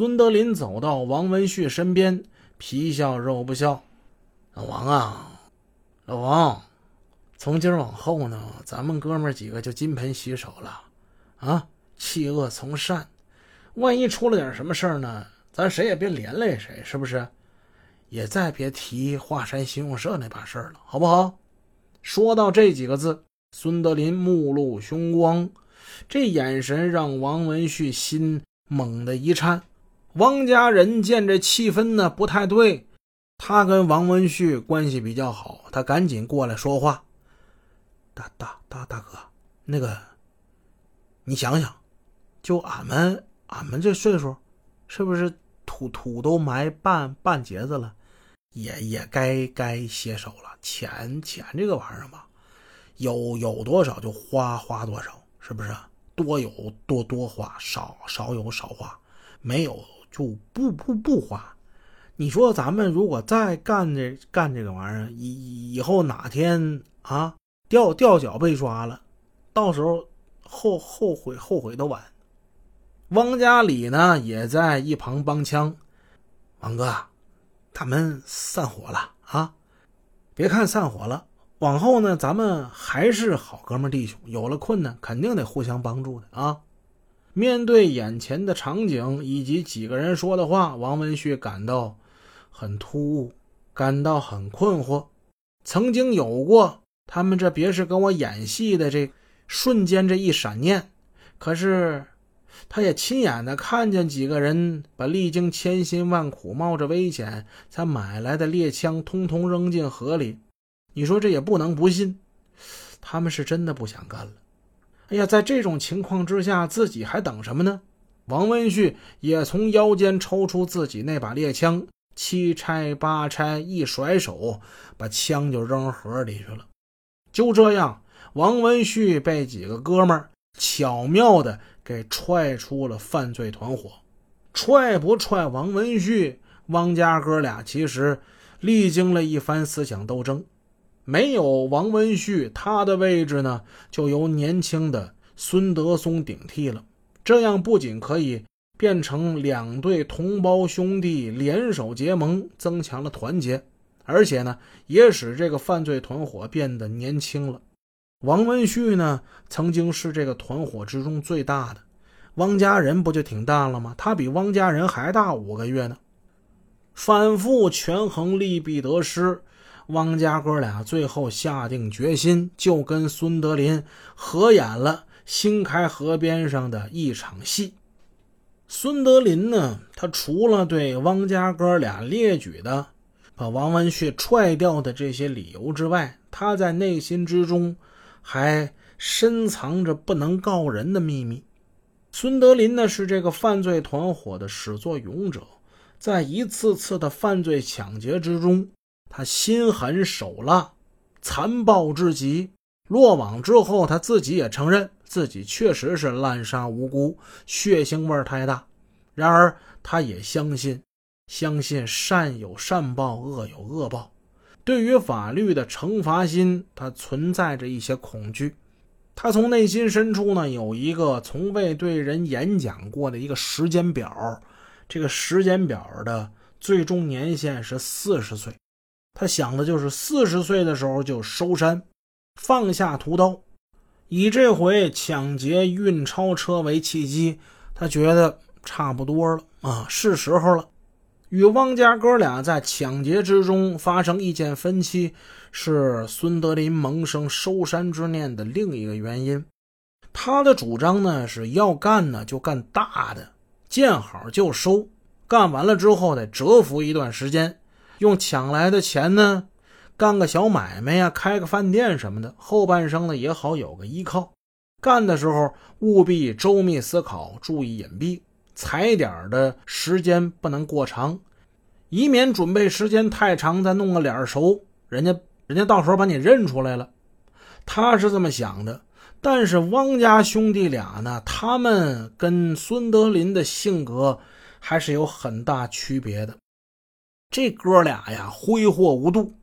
孙德林走到王文旭身边，皮笑肉不笑：“老王啊，老王，从今往后呢，咱们哥们几个就金盆洗手了，啊，弃恶从善。万一出了点什么事儿呢，咱谁也别连累谁，是不是？也再别提华山信用社那把事儿了，好不好？”说到这几个字，孙德林目露凶光，这眼神让王文旭心猛地一颤。王家人见这气氛呢不太对，他跟王文旭关系比较好，他赶紧过来说话：“大大大大哥，那个，你想想，就俺们俺们这岁数，是不是土土都埋半半截子了，也也该该歇手了。钱钱这个玩意儿吧，有有多少就花花多少，是不是？多有多多花，少少有少花，没有。”就不不不花，你说咱们如果再干这干这个玩意儿，以以后哪天啊掉掉脚被抓了，到时候后后悔后悔都晚。汪家里呢也在一旁帮腔，王哥，咱们散伙了啊！别看散伙了，往后呢咱们还是好哥们弟兄，有了困难肯定得互相帮助的啊。面对眼前的场景以及几个人说的话，王文旭感到很突兀，感到很困惑。曾经有过他们这别是跟我演戏的这瞬间这一闪念，可是他也亲眼的看见几个人把历经千辛万苦、冒着危险才买来的猎枪通通扔进河里。你说这也不能不信，他们是真的不想干了。哎呀，在这种情况之下，自己还等什么呢？王文旭也从腰间抽出自己那把猎枪，七拆八拆，一甩手，把枪就扔河里去了。就这样，王文旭被几个哥们巧妙的给踹出了犯罪团伙。踹不踹王文旭，汪家哥俩其实历经了一番思想斗争。没有王文旭，他的位置呢就由年轻的孙德松顶替了。这样不仅可以变成两对同胞兄弟联手结盟，增强了团结，而且呢也使这个犯罪团伙变得年轻了。王文旭呢曾经是这个团伙之中最大的，汪家人不就挺大了吗？他比汪家人还大五个月呢。反复权衡利弊得失。汪家哥俩最后下定决心，就跟孙德林合演了新开河边上的一场戏。孙德林呢，他除了对汪家哥俩列举的把王文旭踹掉的这些理由之外，他在内心之中还深藏着不能告人的秘密。孙德林呢，是这个犯罪团伙的始作俑者，在一次次的犯罪抢劫之中。他心狠手辣，残暴至极。落网之后，他自己也承认自己确实是滥杀无辜，血腥味太大。然而，他也相信，相信善有善报，恶有恶报。对于法律的惩罚心，他存在着一些恐惧。他从内心深处呢，有一个从未对人演讲过的一个时间表。这个时间表的最终年限是四十岁。他想的就是四十岁的时候就收山，放下屠刀，以这回抢劫运钞车为契机，他觉得差不多了啊，是时候了。与汪家哥俩在抢劫之中发生意见分歧，是孙德林萌生收山之念的另一个原因。他的主张呢是要干呢就干大的，见好就收，干完了之后得蛰伏一段时间。用抢来的钱呢，干个小买卖呀，开个饭店什么的，后半生呢也好有个依靠。干的时候务必周密思考，注意隐蔽，踩点的时间不能过长，以免准备时间太长，再弄个脸熟，人家人家到时候把你认出来了。他是这么想的，但是汪家兄弟俩呢，他们跟孙德林的性格还是有很大区别的。这哥俩呀，挥霍无度，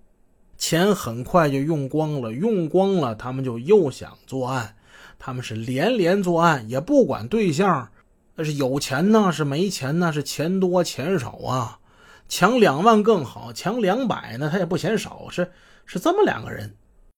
钱很快就用光了。用光了，他们就又想作案。他们是连连作案，也不管对象那是有钱呢，是没钱呢，是钱多钱少啊？抢两万更好，抢两百呢，他也不嫌少，是是这么两个人。